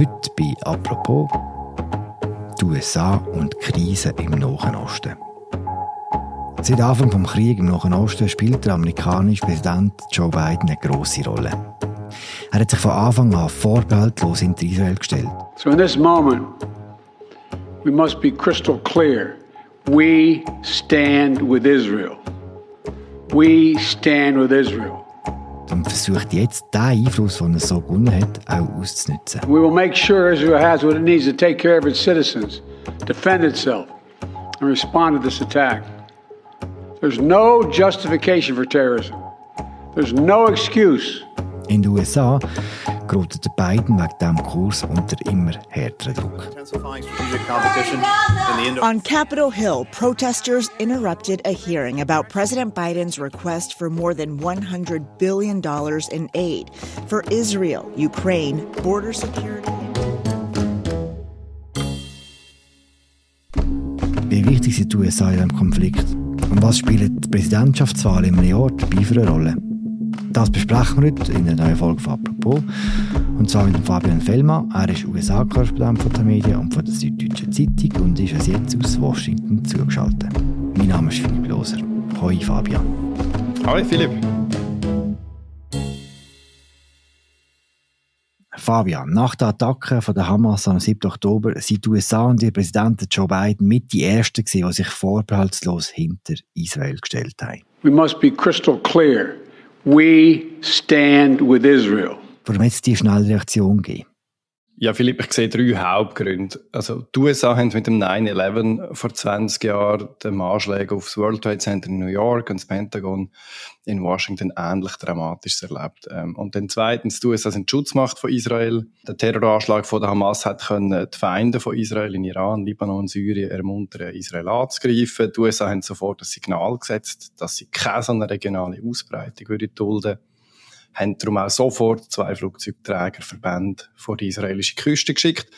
Heute bei «Apropos» die USA und die Krise im Nahen Osten. Seit Anfang des Krieges im Nahen Osten spielt der amerikanische Präsident Joe Biden eine grosse Rolle. Er hat sich von Anfang an vorbehaltlos hinter Israel gestellt. So in this moment, we must be crystal clear. We stand with Israel. We stand with Israel. Und versucht jetzt, den Einfluss, den er so gewonnen hat, auch auszunutzen. We will make sure Israel has what it needs to take care of its citizens, defend itself, and respond to this attack. There's no justification for terrorism. There's no excuse. In den USA gerät Biden wegen diesem Kurs unter immer härteren Druck. On Capitol Hill, protesters interrupted a hearing about President Biden's request for more than $100 billion in aid for Israel, Ukraine, border security. Wie wichtig sind die USA in diesem Konflikt? Und was spielt die Präsidentschaftswahl im Jahr dabei für eine Rolle? Das besprechen wir heute in der neuen Folge von «Apropos». Und zwar mit Fabian Fellmann. Er ist USA-Korrespondent von der Medien und von der Süddeutschen Zeitung und ist uns jetzt aus Washington zugeschaltet. Mein Name ist Philipp Loser. Hoi Fabian. Hoi Philipp. Fabian, nach der Attacke von der Hamas am 7. Oktober sind die USA und ihr Präsident Joe Biden mit die Ersten gewesen, die sich vorbehaltslos hinter Israel gestellt haben. We must be crystal clear. We stand with Israel. Warum hat es die schnelle Reaktion gegeben? Ja, Philipp, ich sehe drei Hauptgründe. Also, die USA haben mit dem 9-11 vor 20 Jahren den Anschlägen auf das World Trade Center in New York und das Pentagon in Washington ähnlich dramatisch erlebt. Ähm, und dann zweitens, die USA sind die Schutzmacht von Israel. Der Terroranschlag von der Hamas hat können die Feinde von Israel in Iran, Libanon, Syrien ermuntern, Israel anzugreifen. Die USA haben sofort das Signal gesetzt, dass sie keine so eine regionale Ausbreitung dulden würden haben darum auch sofort zwei Flugzeugträgerverbände vor die israelische Küste geschickt.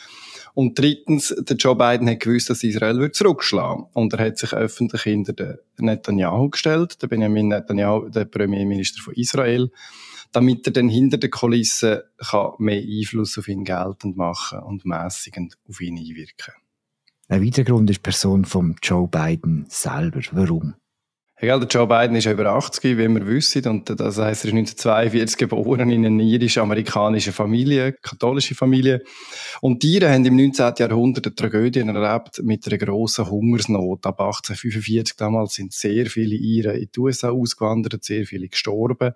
Und drittens, der Joe Biden hat gewusst, dass Israel wird zurückschlagen. Und er hat sich öffentlich hinter den Netanyahu gestellt, der Benjamin Netanyahu, der Premierminister von Israel, damit er dann hinter den Kulissen kann mehr Einfluss auf ihn geltend machen und mäßigend auf ihn einwirken. Ein weiterer Grund ist die Person von Joe Biden selber. Warum? Ja, der Joe Biden ist über 80, wie wir wissen, und das heißt, er ist 1942 geboren in einer irisch-amerikanischen Familie, katholische Familie. Und die haben im 19. Jahrhundert eine Tragödie erlebt mit einer grossen Hungersnot. Ab 1845 damals sind sehr viele Iren in die USA ausgewandert, sehr viele gestorben.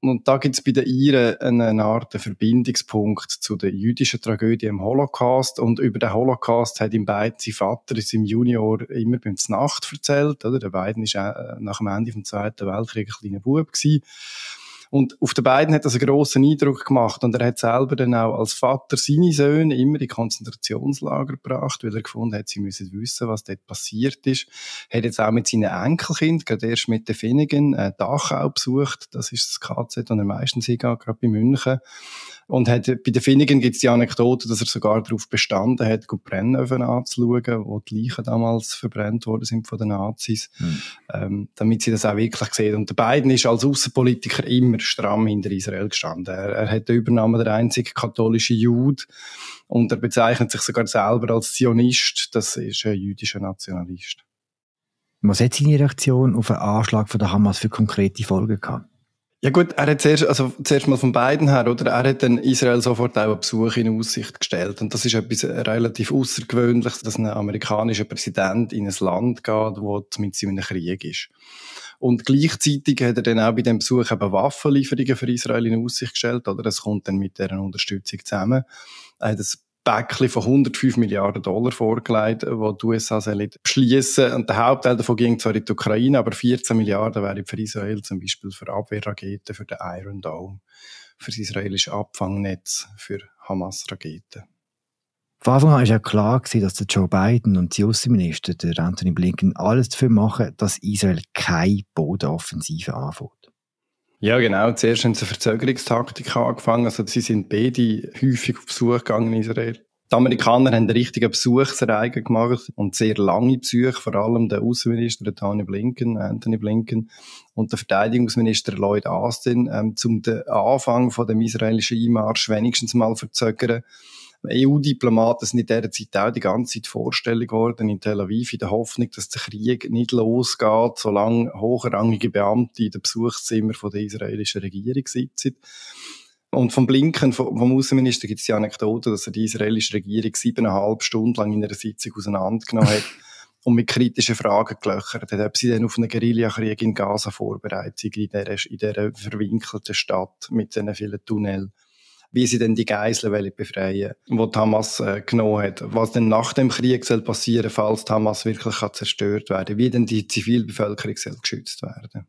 Und da gibt es bei den Iren eine Art Verbindungspunkt zu der jüdischen Tragödie im Holocaust. Und über den Holocaust hat ihm beide sein Vater seinem Junior immer beim Nacht erzählt. Oder? Der beiden war äh, nach dem Ende des Zweiten Weltkriegs ein kleiner Bub. Gewesen. Und auf den beiden hat das einen grossen Eindruck gemacht. Und er hat selber dann auch als Vater seine Söhne immer in Konzentrationslager gebracht, weil er gefunden hat, sie müssen wissen, was dort passiert ist. Er hat jetzt auch mit seinen Enkelkindern, gerade erst mit den Finnigen, äh, Dachau besucht. Das ist das KZ, das er meistens hingeht, gerade bei München. Und hat, bei den Finnigen gibt es die Anekdote, dass er sogar darauf bestanden hat, gut Brennöfen anzuschauen, wo die Leichen damals verbrennt worden sind von den Nazis, hm. ähm, damit sie das auch wirklich sehen. Und der Biden ist als Außenpolitiker immer stramm hinter Israel gestanden. Er, er hat die Übernahme der einzige katholische Jude und er bezeichnet sich sogar selber als Zionist. Das ist ein jüdischer Nationalist. Was hat seine Reaktion auf einen Anschlag von der Hamas für konkrete Folgen gehabt? Ja gut, er hat zuerst, also zuerst mal von beiden her, oder? Er hat dann Israel sofort auch einen Besuch in Aussicht gestellt. Und das ist etwas relativ Außergewöhnliches, dass ein amerikanischer Präsident in ein Land geht, wo mit in einem Krieg ist. Und gleichzeitig hat er dann auch bei dem Besuch eben Waffenlieferungen für Israel in Aussicht gestellt, oder? Das kommt dann mit deren Unterstützung zusammen. Er hat das Päckchen von 105 Milliarden Dollar vorgelegt, wo die USA beschließen. Und der Hauptteil davon ging zwar in die Ukraine, aber 14 Milliarden wären für Israel zum Beispiel für Abwehrraketen, für den Iron Dome, für das israelische Abfangnetz, für Hamas-Raketen. Von Anfang an war ja klar, dass Joe Biden und die Außenminister, Anthony Blinken, alles dafür machen, dass Israel keine Bodenoffensive anfängt. Ja, genau. Zuerst haben sie eine Verzögerungstaktik angefangen. Also, sie sind beide häufig auf Besuch gegangen in Israel. Die Amerikaner haben einen richtigen Besuchsreigen gemacht und sehr lange Besuche, vor allem der Außenminister Tony Blinken, Anthony Blinken und der Verteidigungsminister Lloyd Austin, ähm, zum den Anfang von dem israelischen Einmarsch wenigstens mal verzögern. EU-Diplomaten sind in dieser Zeit auch die ganze Zeit vorstellig geworden in Tel Aviv in der Hoffnung, dass der Krieg nicht losgeht, solange hochrangige Beamte in den Besuchszimmer der israelischen Regierung sitzen. Und vom Blinken, vom Außenminister, gibt es die Anekdote, dass er die israelische Regierung siebeneinhalb Stunden lang in einer Sitzung auseinandergenommen hat und mit kritischen Fragen gelöchert hat, ob sie denn auf einen Guerillakrieg in Gaza vorbereitet sind, in dieser, in dieser verwinkelten Stadt mit diesen vielen Tunnels wie sie denn die Geiseln befreien wollen, die Hamas äh, genommen hat. Was denn nach dem Krieg soll passieren, falls die Hamas wirklich kann zerstört werden Wie denn die Zivilbevölkerung soll geschützt werden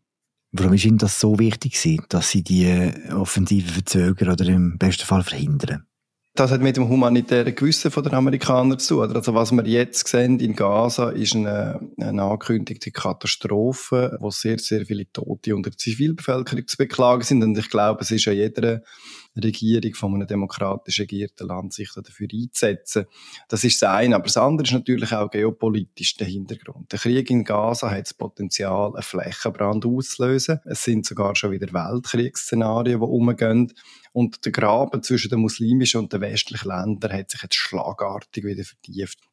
Warum ist Ihnen das so wichtig, dass Sie die Offensive verzögern oder im besten Fall verhindern? Das hat mit dem humanitären Gewissen der Amerikaner zu tun. Also was wir jetzt sehen in Gaza ist eine, eine angekündigte Katastrophe, wo sehr, sehr viele Tote unter der Zivilbevölkerung zu beklagen sind. Und ich glaube, es ist ja jeder Regierung von einem demokratisch regierten Land sich dafür einzusetzen. Das ist das eine. Aber das andere ist natürlich auch geopolitisch der Hintergrund. Der Krieg in Gaza hat das Potenzial, einen Flächenbrand auszulösen. Es sind sogar schon wieder Weltkriegsszenarien, die umgehen. Und der Graben zwischen den muslimischen und den westlichen Ländern hat sich jetzt schlagartig wieder vertieft.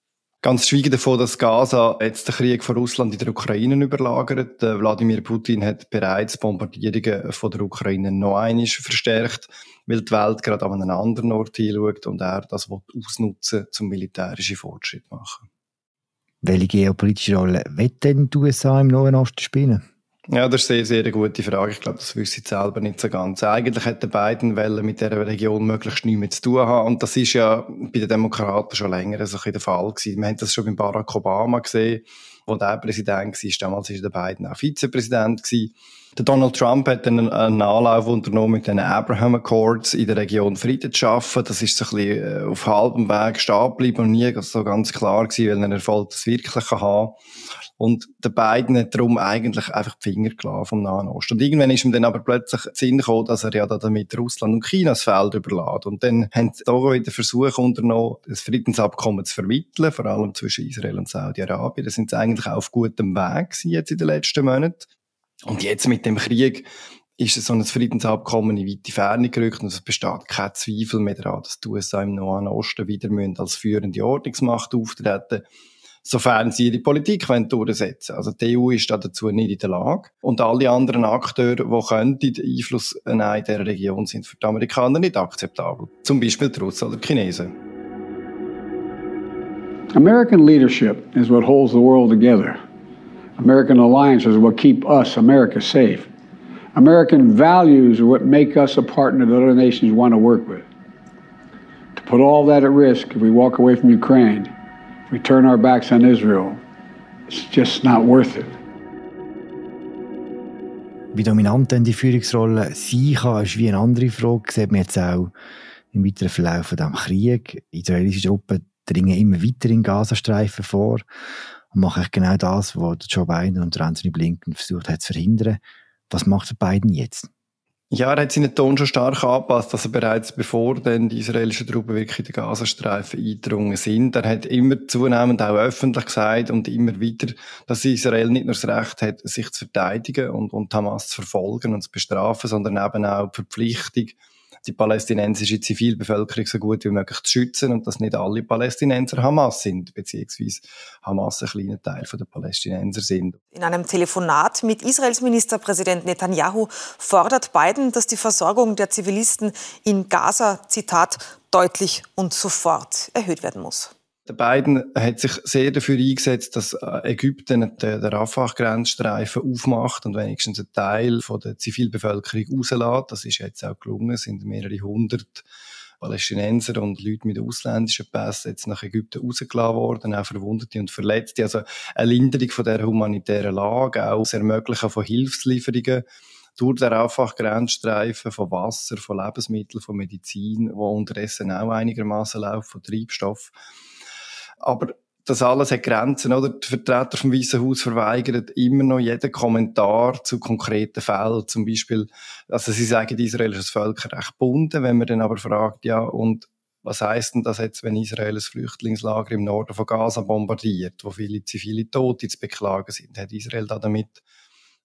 Ganz schwiegen davon, dass Gaza jetzt den Krieg von Russland in der Ukraine überlagert. Wladimir Putin hat bereits Bombardierungen von der Ukraine noch einmal verstärkt, weil die Welt gerade an einen anderen Ort hinschaut und er das ausnutzen zum militärischen Fortschritt machen. Welche geopolitische Rolle wird denn die USA im Nahen Osten spielen? Ja, das ist eine sehr, sehr gute Frage. Ich glaube, das wüsste ich selber nicht so ganz. Eigentlich hätte Biden wollen mit dieser Region möglichst nichts mehr zu tun haben. Und das ist ja bei den Demokraten schon länger so ein der Fall gewesen. Wir haben das schon bei Barack Obama gesehen, wo der Präsident war. Damals war der Biden auch Vizepräsident gewesen. Donald Trump hat dann einen Anlauf unternommen mit den Abraham Accords in der Region Frieden zu schaffen. Das ist so ein bisschen äh, auf halbem Weg stehen geblieben und nie so ganz klar gewesen, welchen Erfolg das wirklich haben. Und der beiden hat darum eigentlich einfach die Finger gelassen vom Nahen Osten. Und irgendwann ist ihm dann aber plötzlich Sinn gekommen, dass er ja da damit Russland und China das Feld überlässt. Und dann haben sie da wieder Versuche unternommen, das Friedensabkommen zu vermitteln, vor allem zwischen Israel und Saudi-Arabien. Da sind sie eigentlich auf gutem Weg jetzt in den letzten Monaten. Und jetzt mit dem Krieg ist so ein Friedensabkommen in weite Ferne gerückt und es besteht kein Zweifel mehr daran, dass die USA im Nahen Osten wieder als führende Ordnungsmacht auftreten sofern sie ihre Politik durchsetzen wollen. Also die EU ist dazu nicht in der Lage. Und alle anderen Akteure, die könnten Einfluss nehmen in dieser Region, sind für die Amerikaner nicht akzeptabel. Zum Beispiel die Russen oder die Chinesen. American leadership is what holds the world together. American alliances what keep us, America, safe. American values are what make us a partner that other nations want to work with. To put all that at risk if we walk away from Ukraine if we turn our backs on Israel, it's just not worth it. Wie dominant denn die Führungsrolle sein kann, ist wie eine andere Frage. Das sieht man jetzt auch im weiteren Verlauf diesem Krieg. Israelische Truppen dringen immer weiter in Gazastreifen vor und machen genau das, was Joe Biden und Anthony Blinken versucht haben zu verhindern. Was macht Biden jetzt? Ja, er hat seinen Ton schon stark angepasst, also bereits bevor dann die israelischen Truppen wirklich in den Gazastreifen eingedrungen sind. Er hat immer zunehmend auch öffentlich gesagt und immer wieder, dass Israel nicht nur das Recht hat, sich zu verteidigen und, und Hamas zu verfolgen und zu bestrafen, sondern eben auch die Verpflichtung, die palästinensische Zivilbevölkerung so gut wie möglich zu schützen und dass nicht alle Palästinenser Hamas sind, beziehungsweise Hamas ein kleiner Teil der Palästinenser sind. In einem Telefonat mit Israels Ministerpräsident Netanyahu fordert Biden, dass die Versorgung der Zivilisten in Gaza, Zitat, deutlich und sofort erhöht werden muss. Der Biden hat sich sehr dafür eingesetzt, dass äh, Ägypten den, Rafah-Grenzstreifen aufmacht und wenigstens einen Teil von der Zivilbevölkerung rauslässt. Das ist jetzt auch gelungen. Es sind mehrere hundert Palästinenser und Leute mit ausländischen Pässen jetzt nach Ägypten rausgelassen worden, auch Verwundete und Verletzte. Also eine Linderung von der humanitären Lage, auch das Ermöglichen von Hilfslieferungen durch den Rafah-Grenzstreifen von Wasser, von Lebensmitteln, von Medizin, wo unterdessen auch einigermaßen läuft, von Treibstoff. Aber das alles hat Grenzen, oder? Die Vertreter vom Weißen Haus verweigern immer noch jeden Kommentar zu konkreten Fällen. Zum Beispiel, also sie sagen, Israel ist das Völkerrecht gebunden. Wenn man dann aber fragt, ja, und was heißt denn das jetzt, wenn Israel ein Flüchtlingslager im Norden von Gaza bombardiert, wo viele zivile Tote zu beklagen sind? Hat Israel da damit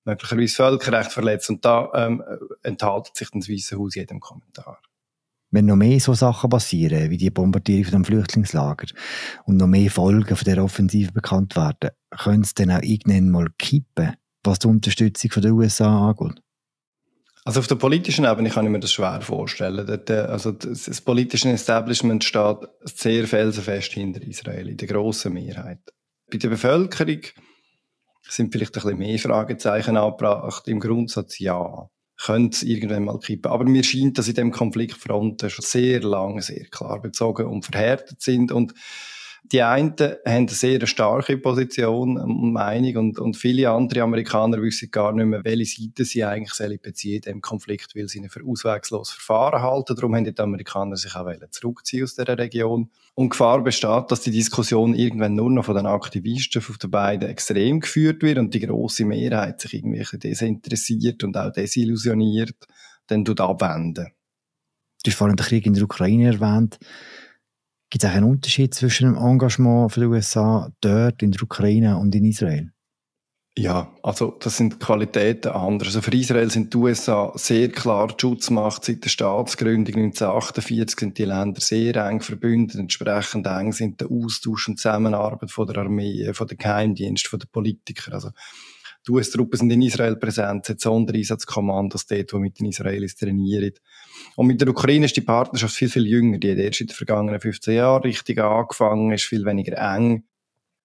möglicherweise Völkerrecht verletzt? Und da ähm, enthalten sich das Weiße Haus jedem Kommentar. Wenn noch mehr so Sachen passieren, wie die Bombardierung von dem Flüchtlingslager und noch mehr Folgen von der Offensive bekannt werden, könnte es dann auch irgendwann mal kippen, was die Unterstützung von den USA angeht? Also auf der politischen Ebene kann ich mir das schwer vorstellen. Äh, also das politische Establishment steht sehr felsenfest hinter Israel, in der grossen Mehrheit. Bei der Bevölkerung sind vielleicht ein bisschen mehr Fragezeichen angebracht. Im Grundsatz ja könnte irgendwann mal kippen. Aber mir scheint, dass in dem Konfliktfronten schon sehr lange sehr klar bezogen und verhärtet sind und die einen haben eine sehr starke Position und Meinung und, und viele andere Amerikaner wissen gar nicht mehr, welche Seite sie eigentlich beziehen diesem Konflikt, weil sie ihn für auswegslos Verfahren halten. Darum haben die Amerikaner sich auch zurückziehen aus dieser Region. Und Gefahr besteht, dass die Diskussion irgendwann nur noch von den Aktivisten von den beiden extrem geführt wird und die große Mehrheit sich irgendwie desinteressiert und auch desillusioniert, dann abwenden. Du hast vorhin den Krieg in der Ukraine erwähnt. Gibt es einen Unterschied zwischen dem Engagement der USA dort in der Ukraine und in Israel? Ja, also das sind Qualitäten anders. Also für Israel sind die USA sehr klar die Schutzmacht seit der Staatsgründung 1948 sind die Länder sehr eng verbündet. Entsprechend eng sind der Austausch und Zusammenarbeit von der Armee, von der Geheimdienst, von den Politikern. Also die US-Truppen sind in Israel präsent, es Sondereinsatzkommandos dort, die mit den Israelis trainieren. Und mit der Ukraine ist die Partnerschaft viel, viel jünger. Die hat erst in den vergangenen 15 Jahren richtig angefangen, ist viel weniger eng.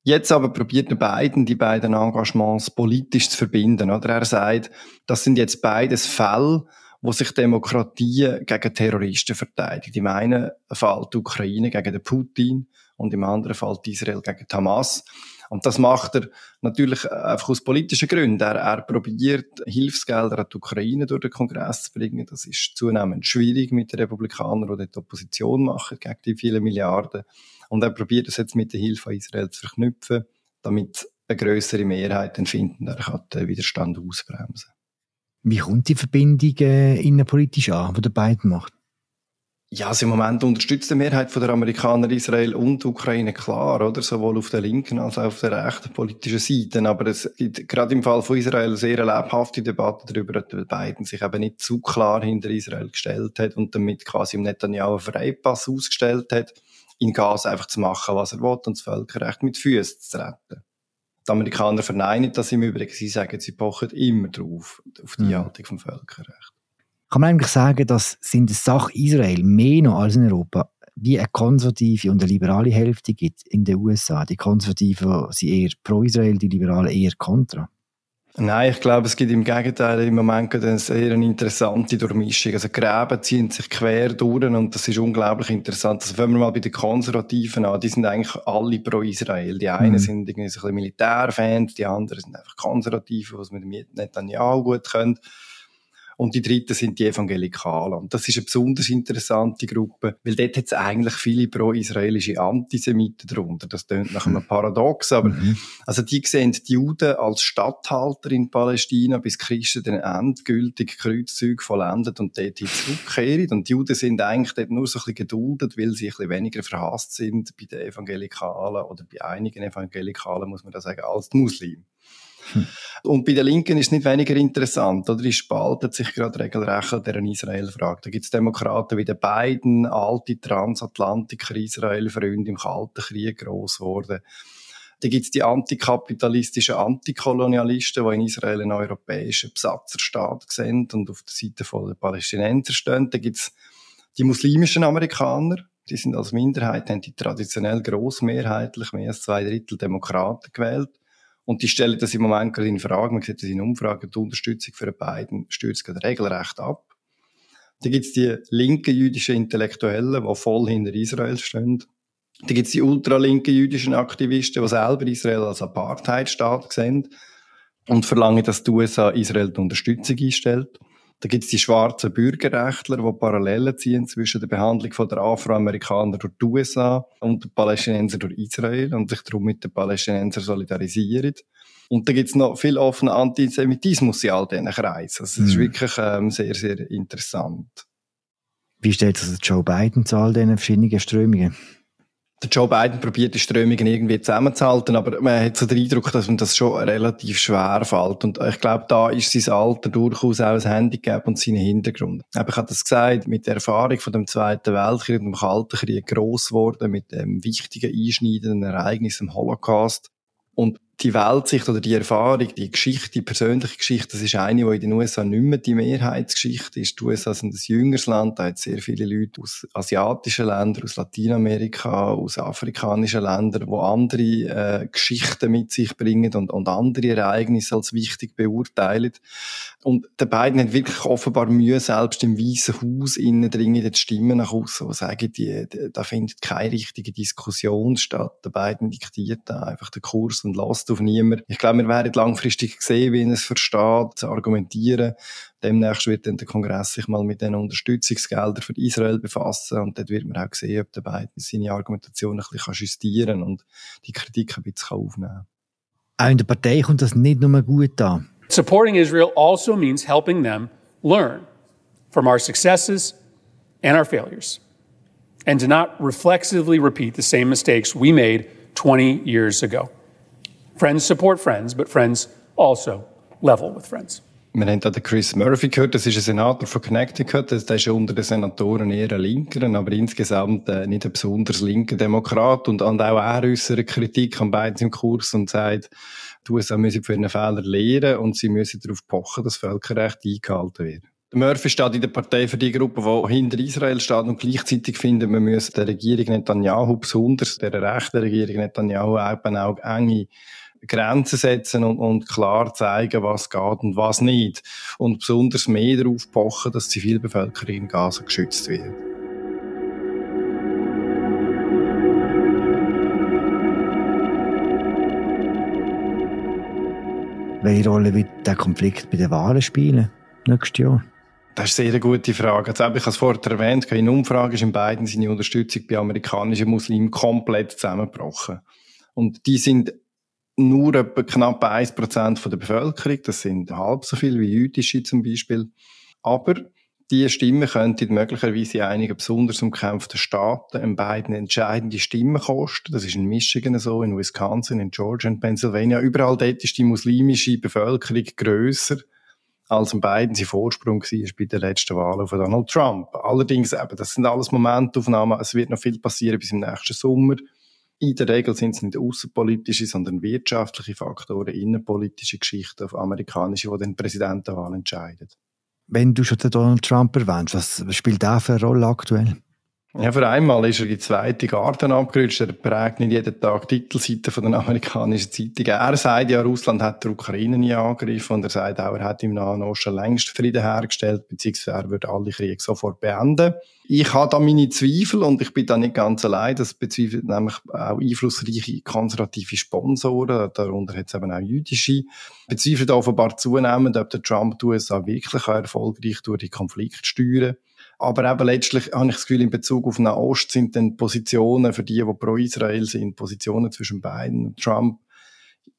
Jetzt aber probiert er Biden, die beiden Engagements politisch zu verbinden. Oder er sagt, das sind jetzt beides Fälle, wo sich Demokratie gegen Terroristen verteidigt. Im einen Fall die Ukraine gegen den Putin und im anderen Fall Israel gegen Hamas. Und das macht er natürlich einfach aus politischen Gründen. Er, er probiert, Hilfsgelder an die Ukraine durch den Kongress zu bringen. Das ist zunehmend schwierig mit den Republikanern, die dort Opposition machen gegen die vielen Milliarden. Und er probiert es jetzt mit der Hilfe Israel zu verknüpfen, damit eine größere Mehrheit dann finden, er kann den Widerstand ausbremsen. Wie kommt die Verbindung äh, innenpolitisch an, die der beiden macht? Ja, also im Moment unterstützt die Mehrheit der Amerikaner Israel und Ukraine klar, oder? Sowohl auf der linken als auch auf der rechten politischen Seite. Aber es gibt gerade im Fall von Israel eine sehr lebhafte Debatte darüber, dass Biden sich eben nicht zu klar hinter Israel gestellt hat und damit quasi im Netanyahu einen Freipass ausgestellt hat, in Gaza einfach zu machen, was er will und das Völkerrecht mit Füßen zu treten. Die Amerikaner verneinen das im Übrigen. Sie sagen, sie pochen immer drauf, auf die mhm. Haltung vom Völkerrecht kann man eigentlich sagen, dass es in der Sache Israel mehr noch als in Europa wie eine konservative und eine liberale Hälfte gibt in den USA. Die Konservativen sind eher pro Israel, die Liberalen eher kontra. Nein, ich glaube, es gibt im Gegenteil im Moment eine sehr interessante Durchmischung. Also Gräben ziehen sich quer durch und das ist unglaublich interessant. Also wenn wir mal bei den Konservativen an, die sind eigentlich alle pro Israel. Die einen mhm. sind irgendwie so ein bisschen Militärfans, die anderen sind einfach Konservative, was man mit Netanyahu gut können. Und die dritte sind die Evangelikalen. Und das ist eine besonders interessante Gruppe, weil dort hat es eigentlich viele pro-israelische Antisemiten darunter. Das klingt nach einem Paradox, aber mhm. also die sehen die Juden als Statthalter in Palästina, bis Christen dann endgültig Kreuzzüge vollendet und dort zurückkehren. Und die Juden sind eigentlich dort nur so ein bisschen geduldet, weil sie ein bisschen weniger verhasst sind bei den Evangelikalen oder bei einigen Evangelikalen, muss man da sagen, als die Muslime. Hm. Und bei den Linken ist es nicht weniger interessant, oder? Die spaltet sich gerade regelrecht an deren Israel-Frage. Da gibt es Demokraten wie die beiden alte Transatlantiker Israel-Freunde im Kalten Krieg gross geworden. Da gibt es die antikapitalistischen Antikolonialisten, die in Israel einen europäischen Besatzerstaat sehen und auf der Seite der Palästinenser stehen. Da gibt es die muslimischen Amerikaner, die sind als Minderheit, haben die traditionell grossmehrheitlich mehr als zwei Drittel Demokraten gewählt. Und die stellen das im Moment gerade in Frage. Man sieht das in Umfragen, die Unterstützung für beiden stürzt gerade regelrecht ab. Da gibt es die linken jüdischen Intellektuellen, die voll hinter Israel stehen. Da gibt es die ultralinken jüdischen Aktivisten, die selber Israel als Apartheidstaat sehen und verlangen, dass die USA Israel die Unterstützung einstellt. Da gibt es die schwarzen Bürgerrechtler, die Parallelen ziehen zwischen der Behandlung der Afroamerikaner durch die USA und der Palästinenser durch Israel und sich darum mit den Palästinensern solidarisieren. Und da gibt es noch viel offenen Antisemitismus in all diesen Kreisen. Also, das ist mhm. wirklich ähm, sehr, sehr interessant. Wie stellt sich Joe Biden zu all diesen verschiedenen Strömungen? Der Joe Biden probiert die Strömungen irgendwie zusammenzuhalten, aber man hat so den Eindruck, dass man das schon relativ schwer fällt. Und ich glaube, da ist sein Alter durchaus auch ein Handicap und seinen Hintergrund. Aber ich habe das gesagt, mit der Erfahrung von dem Zweiten Weltkrieg und dem Kalten Krieg gross geworden, mit dem wichtigen, einschneidenden Ereignis im Holocaust. Und die Weltsicht oder die Erfahrung, die Geschichte, die persönliche Geschichte, das ist eine, die in den USA nicht mehr die Mehrheitsgeschichte ist. Die USA sind ein jüngeres Land, da hat sehr viele Leute aus asiatischen Ländern, aus Lateinamerika, aus afrikanischen Ländern, wo andere äh, Geschichten mit sich bringen und, und andere Ereignisse als wichtig beurteilen. Und der beiden hat wirklich offenbar Mühe, selbst im Weißen Haus innen dringen die Stimmen nach außen, die sagen, die, da findet keine richtige Diskussion statt. Der beiden diktiert da einfach den Kurs und lässt auf niemand. Ich glaube, wir werden langfristig sehen, wie er es versteht, zu argumentieren. Demnächst wird dann der Kongress sich mal mit den Unterstützungsgeldern für Israel befassen und dort wird man auch sehen, ob der Biden seine Argumentation ein bisschen justieren kann und die Kritik ein bisschen aufnehmen kann. Auch in der Partei kommt das nicht nur gut an. Supporting Israel also means helping them learn from our successes and our failures and to not reflexively repeat the same mistakes we made 20 years ago. Friends support friends, but friends also level with friends. Wir haben da den Chris Murphy gehört, das ist ein Senator von Connecticut, der ist unter den Senatoren eher ein Linker, aber insgesamt äh, nicht ein besonders linker Demokrat und, und auch er äußert Kritik an beiden im Kurs und sagt, die USA müssen für ihren Fehler lehren und sie müssen darauf pochen, dass Völkerrecht eingehalten wird. Murphy steht in der Partei für die Gruppe, die hinter Israel steht und gleichzeitig findet, man müsse der Regierung Netanyahu, besonders der rechten Regierung Netanyahu, eben auch enge Grenzen setzen und, und klar zeigen, was geht und was nicht. Und besonders mehr darauf pochen, dass die Zivilbevölkerung in Gaza geschützt wird. Welche Rolle wird der Konflikt bei den Wahlen spielen nächstes Jahr? Das ist eine sehr gute Frage. Jetzt habe ich es vorher erwähnt, in Umfragen ist in beiden seine Unterstützung bei amerikanischen Muslimen komplett zusammengebrochen. Und die sind nur etwa knapp 1% von der Bevölkerung. Das sind halb so viel wie jüdische zum Beispiel. Aber diese Stimmen könnten möglicherweise in einigen besonders umkämpften Staaten in beiden entscheidende Stimmen kosten. Das ist in Michigan so, in Wisconsin, in Georgia und Pennsylvania. Überall dort ist die muslimische Bevölkerung grösser als in beiden sein Vorsprung war bei den letzten Wahlen von Donald Trump. Allerdings eben, das sind alles Momentaufnahmen. Es wird noch viel passieren bis im nächsten Sommer. In der Regel sind es nicht außenpolitische, sondern wirtschaftliche Faktoren, innenpolitische Geschichten auf amerikanische, die den Präsidentenwahl entscheiden. Wenn du schon den Donald Trump erwähnst, was spielt der für eine Rolle aktuell? Ja, für einmal ist er die zweite Garten abgerutscht. Er prägt nicht jeden Tag Titelseiten von den amerikanischen Zeitungen. Er sagt ja, Russland hat die Ukraine nie angegriffen und er sagt auch, er hat im Nahen Osten längst Frieden hergestellt, beziehungsweise er würde alle Kriege sofort beenden. Ich habe da meine Zweifel und ich bin da nicht ganz allein. Das bezweifelt nämlich auch einflussreiche konservative Sponsoren, darunter es eben auch jüdische. Bezweifelt offenbar zunehmend, ob der Trump die USA wirklich erfolgreich durch die Konflikte steuern aber eben letztlich habe ich das Gefühl, in Bezug auf Nahost sind dann Positionen für die, die pro Israel sind, Positionen zwischen Biden und Trump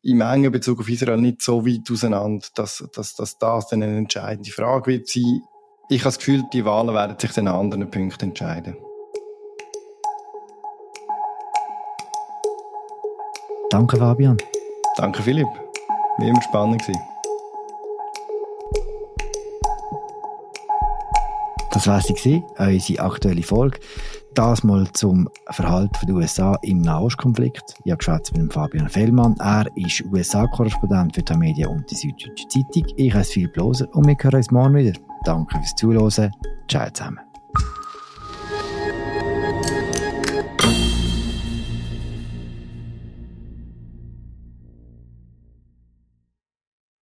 im engen Bezug auf Israel nicht so weit auseinander, dass, dass, dass das dann eine entscheidende Frage wird sein. Ich habe das Gefühl, die Wahlen werden sich dann an anderen Punkten entscheiden. Danke, Fabian. Danke, Philipp. Wie immer spannend gewesen. Das war sie, unsere aktuelle Folge. Das mal zum Verhalten der USA im Nahostkonflikt. Ich habe gesprochen mit Fabian Fellmann. Er ist USA-Korrespondent für die Medien und die Süddeutsche Zeitung. Ich heiße Philipp Loser und wir hören uns morgen wieder. Danke fürs Zuhören. Ciao zusammen.